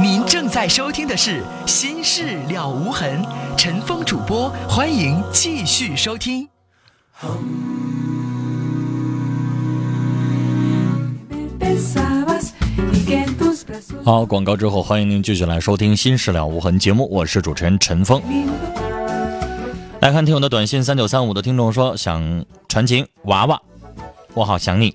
您正在收听的是《心事了无痕》，陈峰主播，欢迎继续收听。好，广告之后，欢迎您继续来收听《心事了无痕》节目，我是主持人陈峰。来看听友的短信，三九三五的听众说想传情娃娃，我好想你。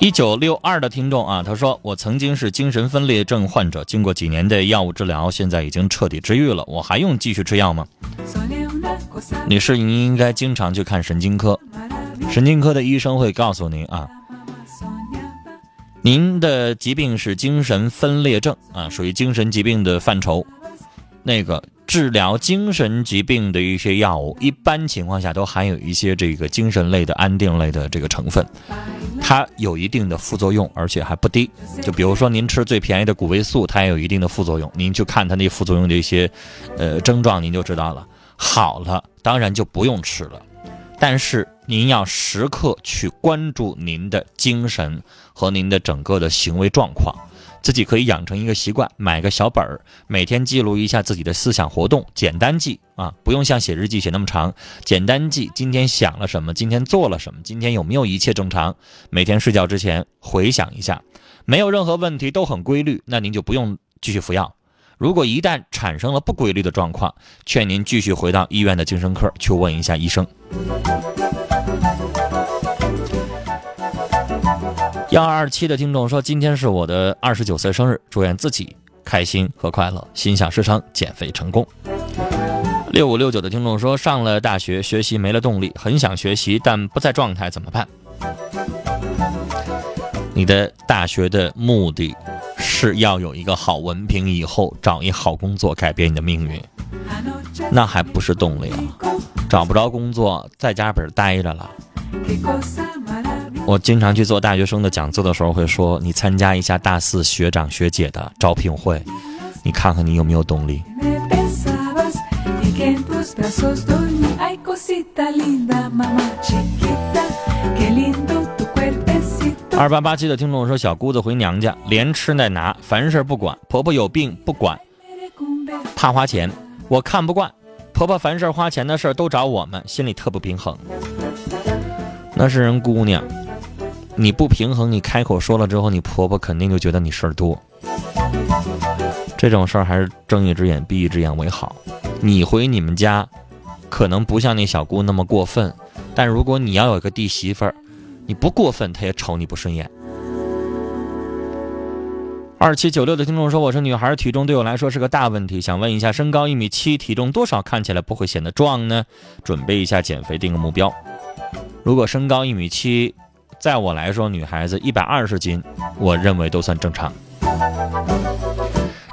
一九六二的听众啊，他说我曾经是精神分裂症患者，经过几年的药物治疗，现在已经彻底治愈了，我还用继续吃药吗？女士，您应该经常去看神经科，神经科的医生会告诉您啊，您的疾病是精神分裂症啊，属于精神疾病的范畴，那个。治疗精神疾病的一些药物，一般情况下都含有一些这个精神类的安定类的这个成分，它有一定的副作用，而且还不低。就比如说您吃最便宜的谷维素，它也有一定的副作用。您去看它那副作用的一些，呃症状，您就知道了。好了，当然就不用吃了，但是您要时刻去关注您的精神和您的整个的行为状况。自己可以养成一个习惯，买个小本儿，每天记录一下自己的思想活动，简单记啊，不用像写日记写那么长，简单记今天想了什么，今天做了什么，今天有没有一切正常。每天睡觉之前回想一下，没有任何问题，都很规律，那您就不用继续服药。如果一旦产生了不规律的状况，劝您继续回到医院的精神科去问一下医生。幺二二七的听众说：“今天是我的二十九岁生日，祝愿自己开心和快乐，心想事成，减肥成功。”六五六九的听众说：“上了大学，学习没了动力，很想学习，但不在状态，怎么办？”你的大学的目的是要有一个好文凭，以后找一好工作，改变你的命运，那还不是动力啊？找不着工作，在家本待着了。我经常去做大学生的讲座的时候，会说你参加一下大四学长学姐的招聘会，你看看你有没有动力。二八八七的听众说，小姑子回娘家，连吃带拿，凡事不管，婆婆有病不管，怕花钱，我看不惯，婆婆凡事花钱的事都找我们，心里特不平衡。那是人姑娘。你不平衡，你开口说了之后，你婆婆肯定就觉得你事儿多。这种事儿还是睁一只眼闭一只眼为好。你回你们家，可能不像那小姑那么过分，但如果你要有个弟媳妇儿，你不过分，她也瞅你不顺眼。二七九六的听众说：“我是女孩，体重对我来说是个大问题，想问一下，身高一米七，体重多少看起来不会显得壮呢？准备一下减肥，定个目标。如果身高一米七。”在我来说，女孩子一百二十斤，我认为都算正常。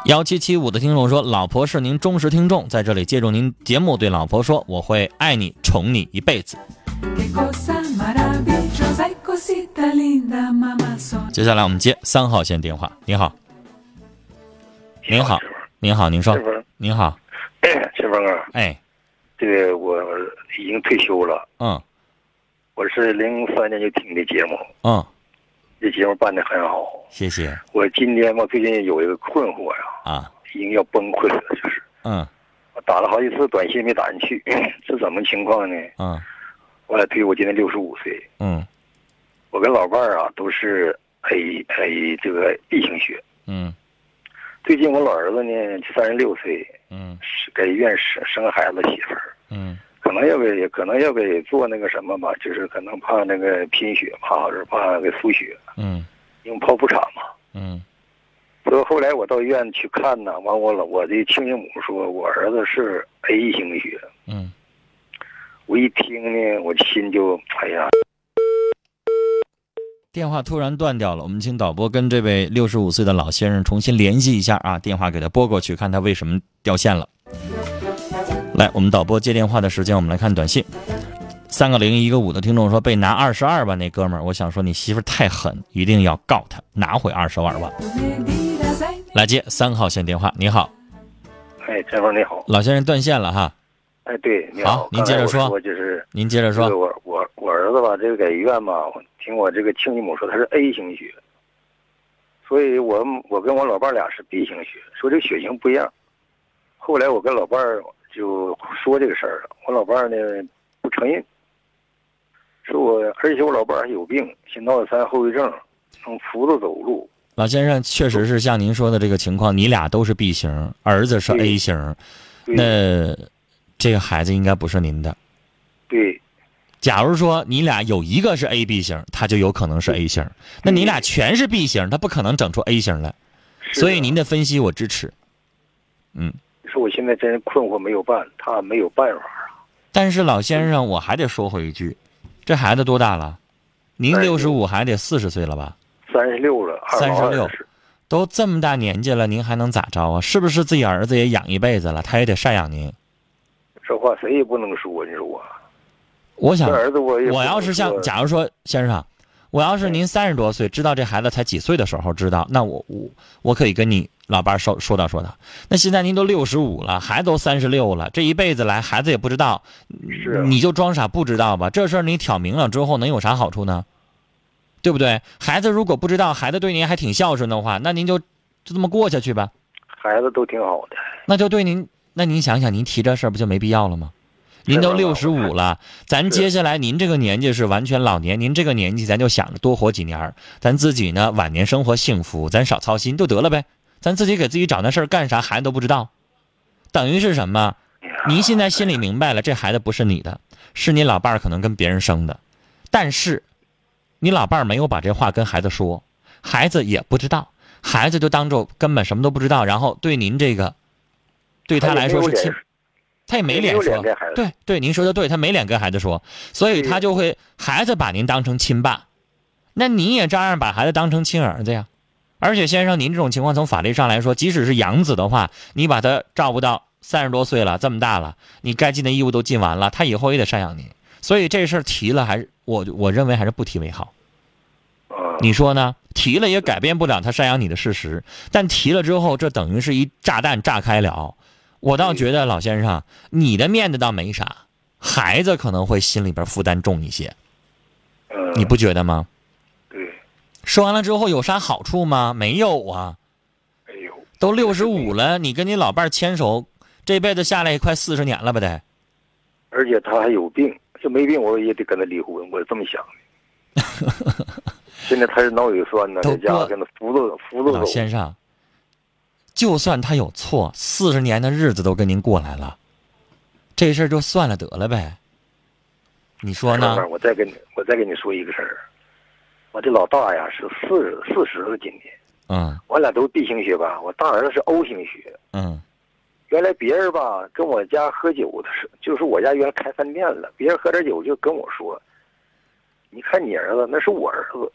幺七七五的听众说：“老婆是您忠实听众，在这里借助您节目对老婆说，我会爱你、宠你一辈子。”接下来我们接三号线电话。你好，您好，您好，您说，您好，陈峰啊，哎，这个我已经退休了，嗯。我是零三年就听的节目，嗯，这节目办的很好，谢谢。我今天我最近有一个困惑呀，啊，已经要崩溃了，就是，嗯，我打了好几次短信没打进去，是怎么情况呢？嗯，我来推，我今年六十五岁，嗯，我跟老伴儿啊都是 A A 这个 B 型血，嗯，最近我老儿子呢三十六岁，嗯，是给医院生生孩子媳妇儿，嗯。可能要给，可能要给做那个什么吧，就是可能怕那个贫血，怕是怕给输血，嗯，用剖腹产嘛，嗯，所以后来我到医院去看呢，完我老，我的亲家母说我儿子是 A 型血，嗯，我一听呢，我心就哎呀，电话突然断掉了，我们请导播跟这位六十五岁的老先生重新联系一下啊，电话给他拨过去，看他为什么掉线了。来，我们导播接电话的时间，我们来看短信。三个零一个五的听众说被拿二十二万，那哥们儿，我想说你媳妇太狠，一定要告他拿回二十二万。来接三号线电话，你好。哎，陈峰你好。老先生断线了哈。哎，对，你好，您接着说。我就是您接着说。我我我儿儿子吧，这个在医院吧，听我这个亲戚母说他是 A 型血，所以我我跟我老伴儿俩是 B 型血，说这血型不一样。后来我跟老伴儿就说这个事儿了，我老伴儿呢不承认，说我而且我老伴儿还有病，心脑血栓后遗症，能扶着走路。老先生确实是像您说的这个情况，你俩都是 B 型，儿子是 A 型，那这个孩子应该不是您的。对假如说你俩有一个是 A B 型，他就有可能是 A 型。那你俩全是 B 型，他不可能整出 A 型来。是所以您的分析我支持。说我现在真是困惑没有办，他没有办法啊。但是老先生，我还得说回一句，这孩子多大了？您哎六十五还得四十岁了吧？三十六了，三十六都这么大年纪了，您还能咋着啊？是不是自己儿子也养一辈子了，他也得赡养您？这话谁也不能说，你说我。我想，儿子我我要是像，假如说先生，我要是您三十多岁，知道这孩子才几岁的时候知道，那我我我可以跟你老伴儿说说道说道。那现在您都六十五了，孩子都三十六了，这一辈子来孩子也不知道，是啊你就装傻不知道吧？这事儿你挑明了之后能有啥好处呢？对不对？孩子如果不知道，孩子对您还挺孝顺的话，那您就就这么过下去吧。孩子都挺好的，那就对您，那您想想，您提这事儿不就没必要了吗？您都是六十五了，咱接下来您这个年纪是完全老年，您这个年纪咱就想着多活几年儿，咱自己呢晚年生活幸福，咱少操心就得了呗。咱自己给自己找那事儿干啥，孩子都不知道，等于是什么？您现在心里明白了，这孩子不是你的，是你老伴儿可能跟别人生的，但是你老伴儿没有把这话跟孩子说，孩子也不知道，孩子就当做根本什么都不知道，然后对您这个，对他来说是亲，他也没脸说对对，您说的对，他没脸跟孩子说，所以他就会孩子把您当成亲爸，那你也照样把孩子当成亲儿子呀。而且先生，您这种情况从法律上来说，即使是养子的话，你把他照顾到三十多岁了，这么大了，你该尽的义务都尽完了，他以后也得赡养您。所以这事儿提了，还是我我认为还是不提为好。嗯，你说呢？提了也改变不了他赡养你的事实，但提了之后，这等于是一炸弹炸开了。我倒觉得老先生，你的面子倒没啥，孩子可能会心里边负担重一些，嗯，你不觉得吗？对，说完了之后有啥好处吗？没有啊，哎呦，都六十五了，你跟你老伴儿牵手，这辈子下来也快四十年了吧得。而且他还有病，这没病我也得跟他离婚，我是这么想的。现在他是脑血栓呢，都在家过跟他扶着扶着老。先生，就算他有错，四十年的日子都跟您过来了，这事儿就算了得了呗。你说呢我再跟你我再跟你说一个事儿，我这老大呀是四十四十了，今年嗯我俩都是 B 型血吧，我大儿子是 O 型血。嗯原来别人吧跟我家喝酒的时候，就是我家原来开饭店了，别人喝点酒就跟我说：“你看你儿子，那是我儿子。”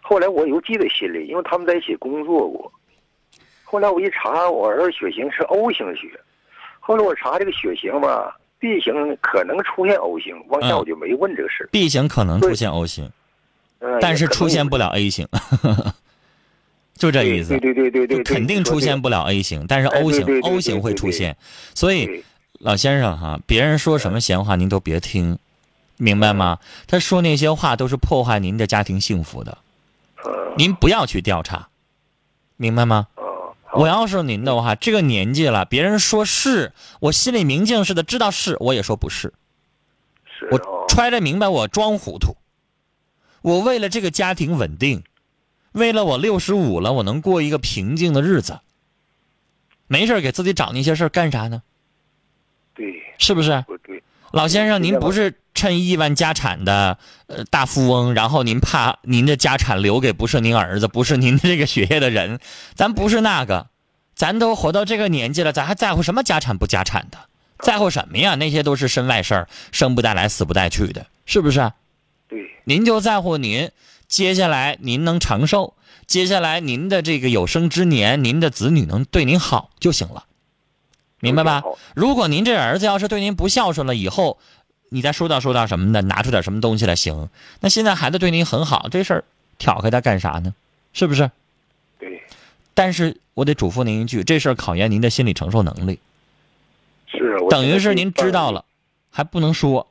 后来我又记在心里，因为他们在一起工作过。后来我一查，我儿子血型是 O 型血。后来我查这个血型吧，B 型可能出现 O 型，往下嗯我就没问这个事。，B 型可能出现 O 型，嗯，但是出现不了 A 型，就这意思对。对对对对肯定出现不了 A 型，但是哎 O 型 O 型会出现，所以老先生哈，别人说什么闲话您都别听，明白吗？他说那些话都是破坏您的家庭幸福的，呃您不要去调查，明白吗？我要是您的话，这个年纪了，别人说是我心里明镜似的知道是，我也说不是，我是哦揣着明白，我装糊涂。我为了这个家庭稳定，为了我六十五了，我能过一个平静的日子，没事给自己找那些事儿干啥呢？对是不是？不对，老先生，您不是趁亿万家产的呃大富翁，然后您怕您的家产留给不是您儿子，不是您这个血液的人，咱不是那个，咱都活到这个年纪了，咱还在乎什么家产不家产的？在乎什么呀？那些都是身外事儿，生不带来，死不带去的，是不是？对您就在乎您接下来您能长寿，接下来您的这个有生之年，您的子女能对您好就行了，明白吧？如果您这儿子要是对您不孝顺了，以后你再说道说道什么的，拿出点什么东西来行。那现在孩子对您很好，这事儿挑开他干啥呢？是不是？对，但是我得嘱咐您一句，这事儿考验您的心理承受能力。是等于是您知道了，还不能说，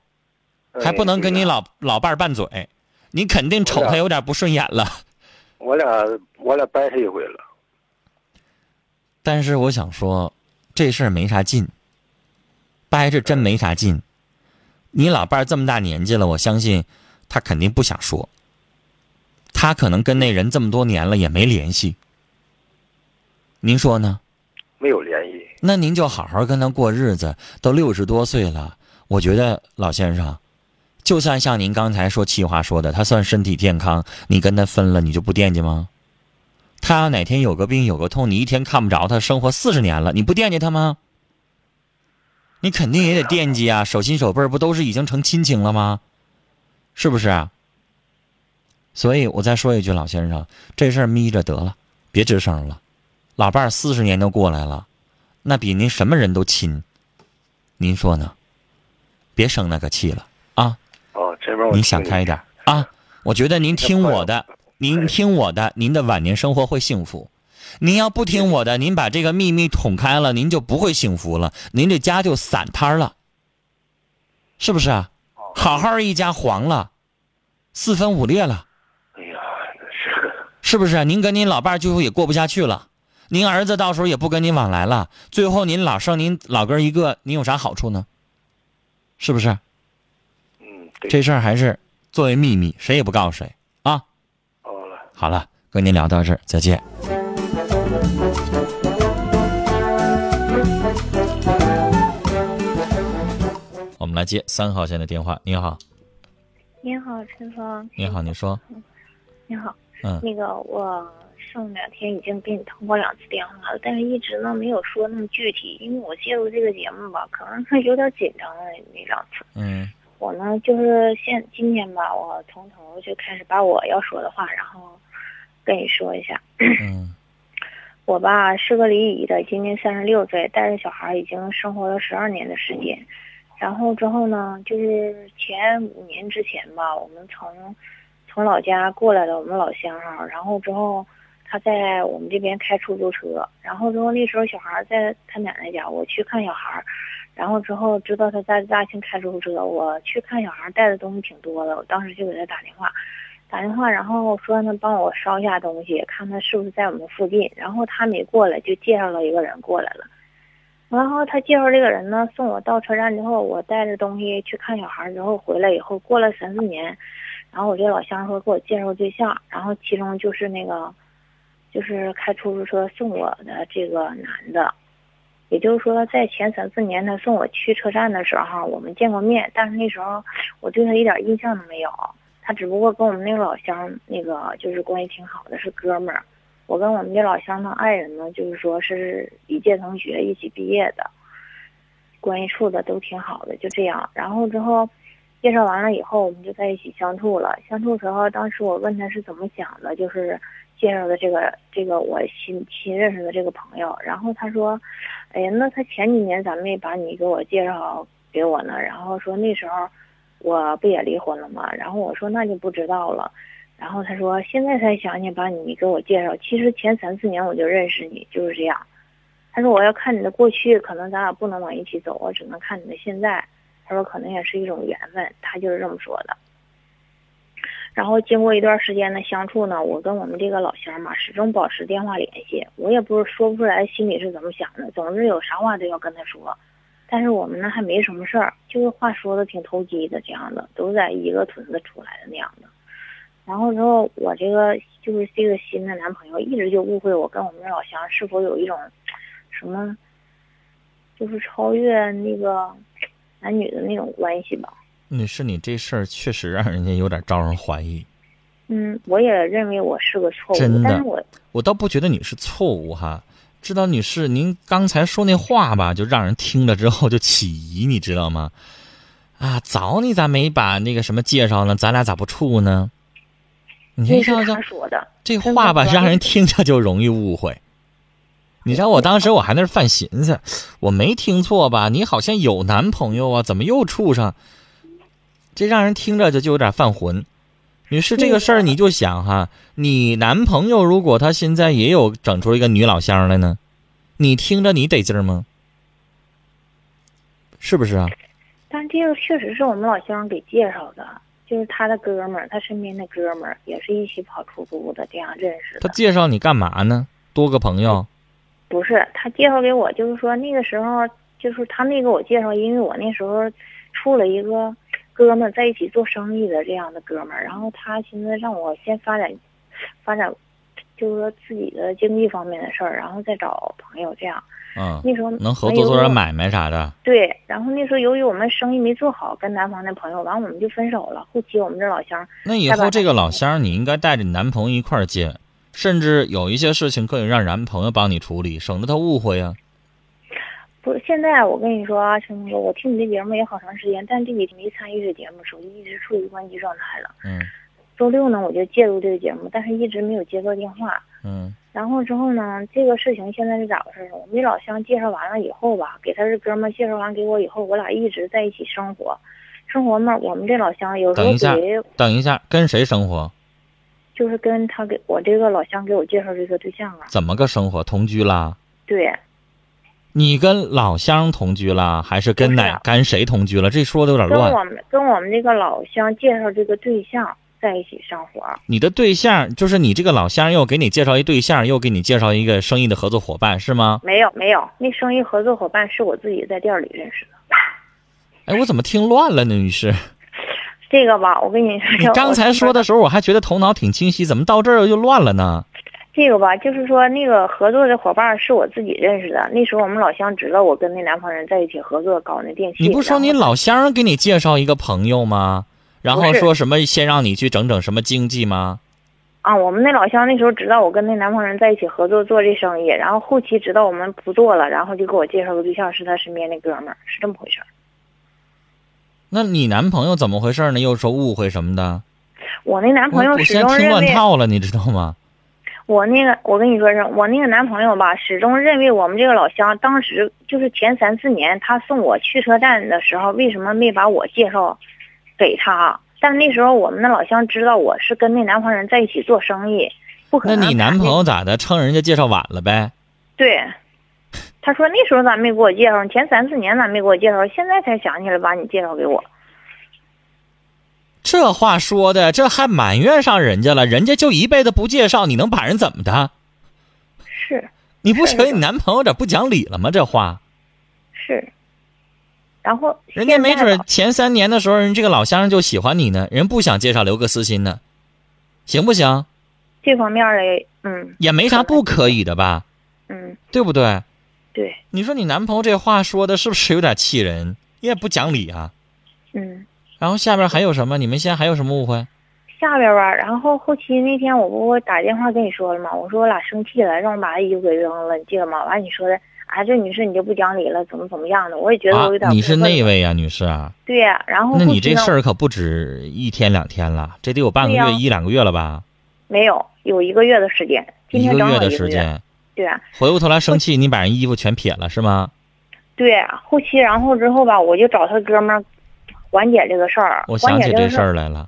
还不能跟你嗯老老伴儿拌嘴，你肯定瞅他有点不顺眼了。我俩我俩掰扯一回了。但是我想说，这事儿没啥劲，掰着真没啥劲。你老伴儿这么大年纪了，我相信他肯定不想说。他可能跟那人这么多年了也没联系，您说呢？没有联系。那您就好好跟他过日子。都六十多岁了，我觉得老先生，就算像您刚才说气话说的，他算身体健康，你跟他分了，你就不惦记吗？他要哪天有个病有个痛，你一天看不着他，生活四十年了，你不惦记他吗？你肯定也得惦记啊，手心手背儿不都是已经成亲情了吗？是不是啊？所以我再说一句，老先生，这事儿眯着得了，别吱声了。老伴儿四十年都过来了，那比您什么人都亲，您说呢？别生那个气了啊！哦，这边我您想开一点啊！我觉得您听我的，您听我的，您的晚年生活会幸福。您要不听我的，您把这个秘密捅开了，您就不会幸福了，您这家就散摊儿了，是不是啊？好好一家黄了，四分五裂了，哎呀，是是不是啊？您跟您老伴儿最后也过不下去了，您儿子到时候也不跟您往来了，最后您老剩您老哥一个，您有啥好处呢？是不是？嗯，这事儿还是作为秘密，谁也不告诉谁啊。好了。好了，跟您聊到这儿，再见。我们来接三号线的电话。你好，你好，陈峰。你好，你说，你好。嗯那个我上两天已经给你通过两次电话了，但是一直呢没有说那么具体，因为我介入这个节目吧，可能是有点紧张了那两次。嗯我呢就是现今天吧，我从头就开始把我要说的话，然后跟你说一下。嗯我吧是个离异的，今年三十六岁，带着小孩已经生活了十二年的时间。然后之后呢，就是前五年之前吧，我们从从老家过来了我们老乡哈，然后之后他在我们这边开出租车，然后之后那时候小孩在他奶奶家，我去看小孩，然后之后知道他在大庆开出租车，我去看小孩带的东西挺多的，我当时就给他打电话。打电话，然后说让他帮我捎一下东西，看他是不是在我们附近。然后他没过来，就介绍了一个人过来了。然后他介绍这个人呢，送我到车站之后，我带着东西去看小孩，之后回来以后，过了三四年，然后我这老乡说给我介绍对象，然后其中就是那个，就是开出租车送我的这个男的，也就是说，在前三四年他送我去车站的时候，我们见过面，但是那时候我对他一点印象都没有。他只不过跟我们那个老乡那个就是关系挺好的，是哥们儿。我跟我们这老乡的爱人呢，就是说是一届同学，一起毕业的，关系处的都挺好的，就这样。然后之后介绍完了以后，我们就在一起相处了。相处的时候，当时我问他是怎么想的，就是介绍的这个这个我新新认识的这个朋友。然后他说：“哎呀，那他前几年咋没把你给我介绍给我呢？”然后说那时候。我不也离婚了吗？然后我说那就不知道了。然后他说现在才想起把你给我介绍，其实前三四年我就认识你，就是这样。他说我要看你的过去，可能咱俩不能往一起走，我只能看你的现在。他说可能也是一种缘分，他就是这么说的。然后经过一段时间的相处呢，我跟我们这个老乡嘛始终保持电话联系。我也不是说不出来心里是怎么想的，总之有啥话都要跟他说。但是我们呢还没什么事儿，就是话说的挺投机的这样的，都在一个屯子出来的那样的。然后之后我这个就是这个新的男朋友一直就误会我跟我们老乡是否有一种什么，就是超越那个男女的那种关系吧。女士，你这事儿确实让人家有点招人怀疑。嗯，我也认为我是个错误，真的但是我我倒不觉得你是错误哈。知道女士，您刚才说那话吧，就让人听了之后就起疑，你知道吗？啊，早你咋没把那个什么介绍呢？咱俩咋不处呢？你这这他说的。这话吧，让人听着就容易误会。你知道我当时我还那犯寻思，我没听错吧？你好像有男朋友啊，怎么又处上？这让人听着就就有点犯浑。女士，这个事儿你就想哈，你男朋友如果他现在也有整出一个女老乡来呢，你听着你得劲儿吗？是不是啊？但这个确实是我们老乡给介绍的，就是他的哥们儿，他身边的哥们儿也是一起跑出租的，这样认识他。介绍你干嘛呢？多个朋友，不是他介绍给我，就是说那个时候，就是他没给我介绍，因为我那时候处了一个哥们儿在一起做生意的这样的哥们儿，然后他寻思让我先发展发展，就是说自己的经济方面的事儿，然后再找朋友这样。嗯，那时候能合作做点买卖啥的。对，然后那时候由于我们生意没做好，跟南方的朋友，完我们就分手了。后期我们这老乡，那以后这个老乡你应该带着你男朋友一块儿接，甚至有一些事情可以让男朋友帮你处理，省得他误会呀、不是现在我跟你说啊，陈哥，我听你这节目也好长时间，但这几天没参与这节目，手机一直处于关机状态了。嗯周六呢，我就介入这个节目，但是一直没有接到电话。嗯然后之后呢，这个事情现在是咋回事呢？我们这老乡介绍完了以后吧，给他这哥们介绍完给我以后，我俩一直在一起生活。生活嘛，我们这老乡有时候等一下等一下，跟谁生活？就是跟他给我这个老乡给我介绍这个对象啊，怎么个生活？同居啦？对，你跟老乡同居了，还是跟哪跟谁同居了？这说的有点乱。跟我们跟我们那个老乡介绍这个对象在一起生活。你的对象就是你这个老乡，又给你介绍一对象，又给你介绍一个生意的合作伙伴，是吗？没有没有，那生意合作伙伴是我自己在店里认识的。哎，我怎么听乱了呢，女士？这个吧，我跟你说，你刚才说的时候，我还觉得头脑挺清晰，怎么到这儿又乱了呢？这个吧，就是说那个合作的伙伴是我自己认识的。那时候我们老乡知道我跟那南方人在一起合作搞那电器。你不说你老乡给你介绍一个朋友吗？然后说什么先让你去整整什么经济吗？啊，我们那老乡那时候知道我跟那南方人在一起合作做这生意，然后后期知道我们不做了，然后就给我介绍个对象，是他身边那哥们儿，是这么回事儿。那你男朋友怎么回事呢？又说误会什么的？我那男朋友始我我现在听终认为，乱套了，你知道吗？我那个我跟你说是，我那个男朋友吧，始终认为我们这个老乡当时就是前三四年他送我去车站的时候，为什么没把我介绍给他？但那时候我们的老乡知道我是跟那南方人在一起做生意，不可能。那你男朋友咋的？称人家介绍晚了呗？对，他说那时候咋没给我介绍？前三四年咋没给我介绍？现在才想起来把你介绍给我。这话说的，这还埋怨上人家了？人家就一辈子不介绍，你能把人怎么的？是你不觉得你男朋友有点不讲理了吗？这话，是，然后人家没准前三年的时候，人这个老乡就喜欢你呢，人不想介绍，留个私心呢，行不行？这方面的，嗯也没啥不可以的吧，嗯，对不对？对，你说你男朋友这话说的是不是有点气人？也不讲理啊。嗯。然后下边还有什么？你们现在还有什么误会？下边吧，然后后期那天我不打电话跟你说了吗？我说我俩生气了，让我把衣服给扔了，你记得吗？完你说的，啊，这女士你就不讲理了，怎么怎么样的？我也觉得啊我有点、，你是那？位呀、女士啊？对呀、然后那你这事儿可不止一天两天了，这得有半个月、一两个月了吧？没有有一个月的时间，今一个月的。时间，对啊，回过头来生气，你把人衣服全撇了是吗？对啊，后期然后之后吧，我就找他哥们儿缓解这个事儿。我想起这事儿来了，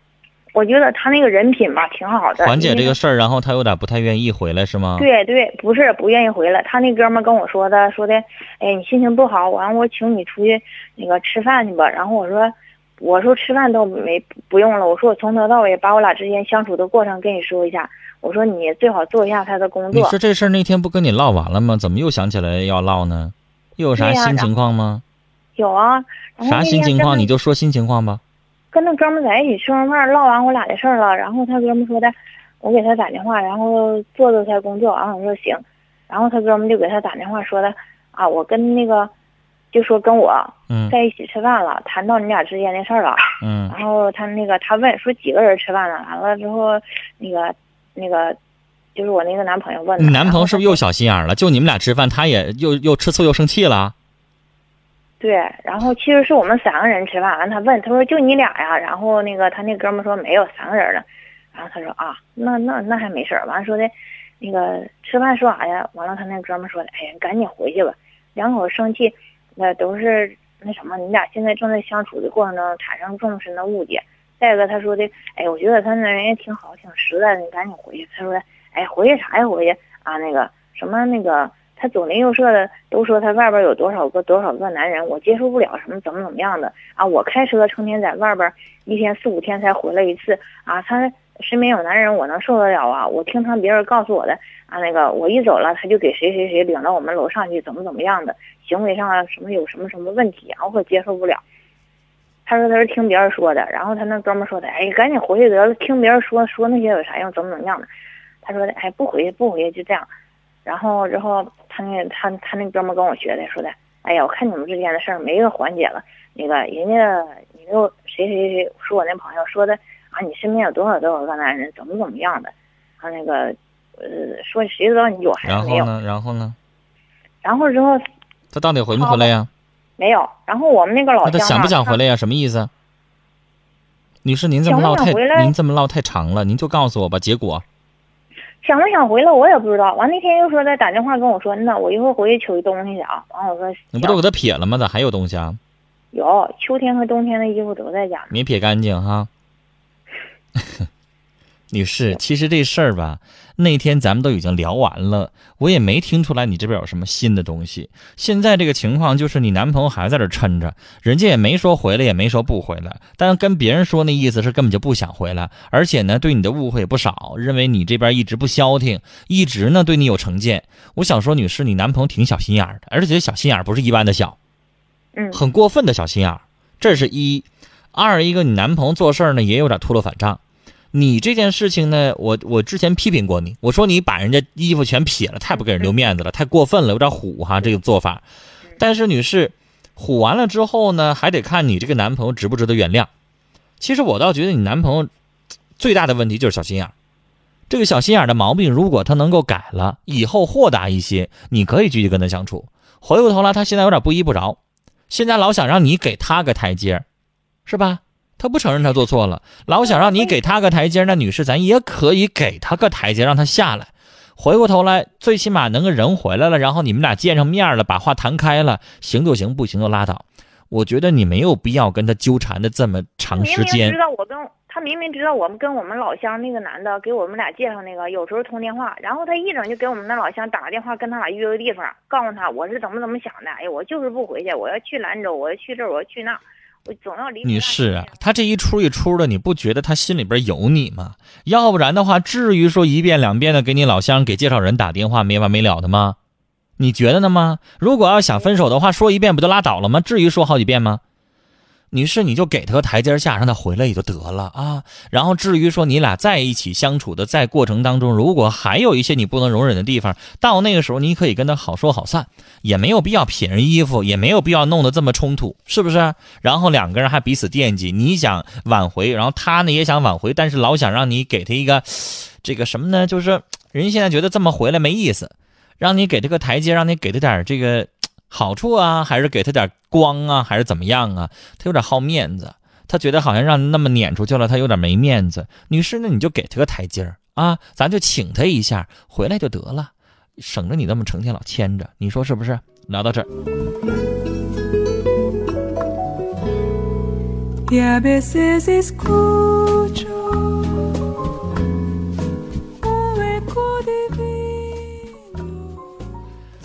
我觉得他那个人品吧挺好的。缓解这个事儿，然后他有点不太愿意回来是吗？对对，不是不愿意回来。他那哥们儿跟我说的，说的，哎，你心情不好，完我请你出去那个吃饭去吧。然后我说，我说吃饭都没不用了，我说我从头到尾把我俩之间相处的过程跟你说一下。我说你最好做一下他的工作。你说这事儿那天不跟你唠完了吗？怎么又想起来要唠呢？又有啥新情况吗？有啊，啥新情况？你就说新情况吧。跟那哥们在一起吃完饭，唠完我俩的事儿了。然后他哥们说的，我给他打电话，然后做做他工作。然后我说行，然后他哥们就给他打电话说的，啊，我跟那个，就说跟我嗯在一起吃饭了，谈到你俩之间的事儿了。嗯然后他那个他问说几个人吃饭了，完了之后，那个那个，就是我那个男朋友问的。你男朋友是不是又小心眼了？就你们俩吃饭，他也又又吃醋又生气了？对，然后其实是我们三个人吃饭，完他问他说就你俩呀，然后那个他那哥们说没有三个人了，然后他说啊，那那那还没事儿，完了说的，那个吃饭说啥呀？完了他那哥们说的，哎呀，赶紧回去吧，两口子生气，那都是那什么，你俩现在正在相处的过程中产生更深的误解。再一个，他说的，哎，我觉得他那人也挺好，挺实在的，你赶紧回去。他说的，哎，回去啥呀？回去啊，那个什么那个，他左邻右舍的都说他外边有多少个多少个男人，我接受不了什么怎么怎么样的啊！我开车成天在外边，一天四五天才回来一次啊！他身边有男人，我能受得了啊？我听他别人告诉我的啊，那个我一走了，他就给谁谁谁领到我们楼上去，怎么怎么样的，行为上啊什么有什么什么问题啊，我可接受不了。他说他是听别人说的，然后他那哥们说的，哎，赶紧回去得了，听别人说说那些有啥用？怎么怎么样的？他说的，哎，不回去不回去就这样。然后之后他那他他那哥们跟我学的，说的，哎呀，我看你们之间的事儿没个缓解了。那个人家你那个谁谁谁说我那朋友说的啊，你身边有多少多少个男人，怎么怎么样的？啊，那个呃，说谁知道你有孩子没有？然后呢？然后呢？然后之后他到底回没回来呀？没有。然后我们那个老乡他想不想回来呀？什么意思？女士，您这么唠太您这么唠太长了，您就告诉我吧，结果。想不想回来我也不知道。完那天又说再打电话跟我说，那我一会儿回去取一东西去啊。完我说，你不都给他撇了吗？咋还有东西啊？有，秋天和冬天的衣服都在家。没撇干净哈。女士，其实这事儿吧，那天咱们都已经聊完了，我也没听出来你这边有什么新的东西。现在这个情况就是你男朋友还在这撑着，人家也没说回来，也没说不回来，但跟别人说那意思是根本就不想回来，而且呢，对你的误会也不少，认为你这边一直不消停，一直呢对你有成见。我想说，女士，你男朋友挺小心眼的，而且小心眼不是一般的小，嗯，很过分的小心眼这是一，二一个你男朋友做事呢也有点秃噜反账。你这件事情呢，我我之前批评过你，我说你把人家衣服全撇了，太不给人留面子了，太过分了，有点虎哈这个做法。但是女士，虎完了之后呢，还得看你这个男朋友值不值得原谅。其实我倒觉得你男朋友最大的问题就是小心眼这个小心眼的毛病，如果他能够改了，以后豁达一些，你可以继续跟他相处。回过头来，他现在有点不依不饶，现在老想让你给他个台阶是吧？他不承认他做错了，老想让你给他个台阶，那女士咱也可以给他个台阶，让他下来。回过头来，最起码能个人回来了，然后你们俩见上面了，把话谈开了，行就行，不行就拉倒。我觉得你没有必要跟他纠缠的这么长时间。明明知道我跟他明明知道我们跟我们老乡那个男的给我们俩介绍那个，有时候通电话，然后他一整就给我们那老乡打个电话，跟他俩约个地方，告诉他我是怎么怎么想的。哎呀，我就是不回去，我要去兰州，我要去这，我要去那。我总要离女士啊，他这一出一出的，你不觉得他心里边有你吗？要不然的话，至于说一遍两遍的给你老乡给介绍人打电话没完没了的吗？你觉得呢吗？如果要想分手的话，说一遍不就拉倒了吗？至于说好几遍吗？女士，你就给他个台阶下，让他回来也就得了啊。然后至于说你俩在一起相处的在过程当中，如果还有一些你不能容忍的地方，到那个时候你可以跟他好说好散，也没有必要撇人衣服，也没有必要弄得这么冲突，是不是？然后两个人还彼此惦记，你想挽回，然后他呢也想挽回，但是老想让你给他一个这个什么呢？就是人现在觉得这么回来没意思，让你给他个台阶，让你给他点这个。好处啊，还是给他点光啊，还是怎么样啊？他有点好面子，他觉得好像让那么撵出去了，他有点没面子。女士，那你就给他个台阶儿啊，咱就请他一下，回来就得了，省着你那么成天老牵着，你说是不是？聊到这儿。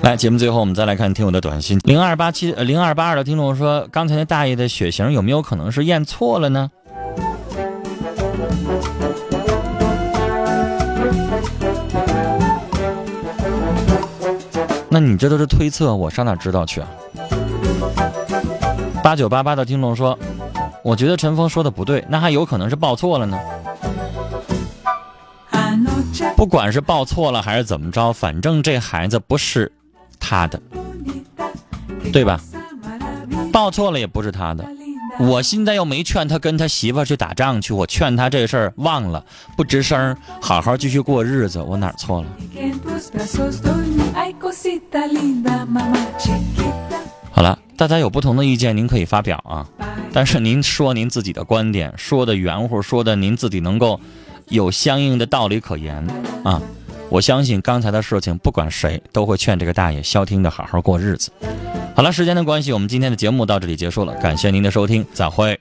来，节目最后我们再来看听友的短信，零二八七呃零二八二的听众说，刚才那大爷的血型有没有可能是验错了呢？那你这都是推测，我上哪知道去啊？八九八八的听众说，我觉得陈峰说的不对，那还有可能是报错了呢。不管是报错了还是怎么着，反正这孩子不是。他的，对吧？报错了也不是他的。我现在又没劝他跟他媳妇去打仗去，我劝他这事儿忘了，不吱声，好好继续过日子。我哪儿错了？好了，大家有不同的意见，您可以发表啊。但是您说您自己的观点，说的圆乎，说的您自己能够有相应的道理可言啊。我相信刚才的事情，不管谁都会劝这个大爷消停的好好过日子。好了，时间的关系，我们今天的节目到这里结束了，感谢您的收听，再会。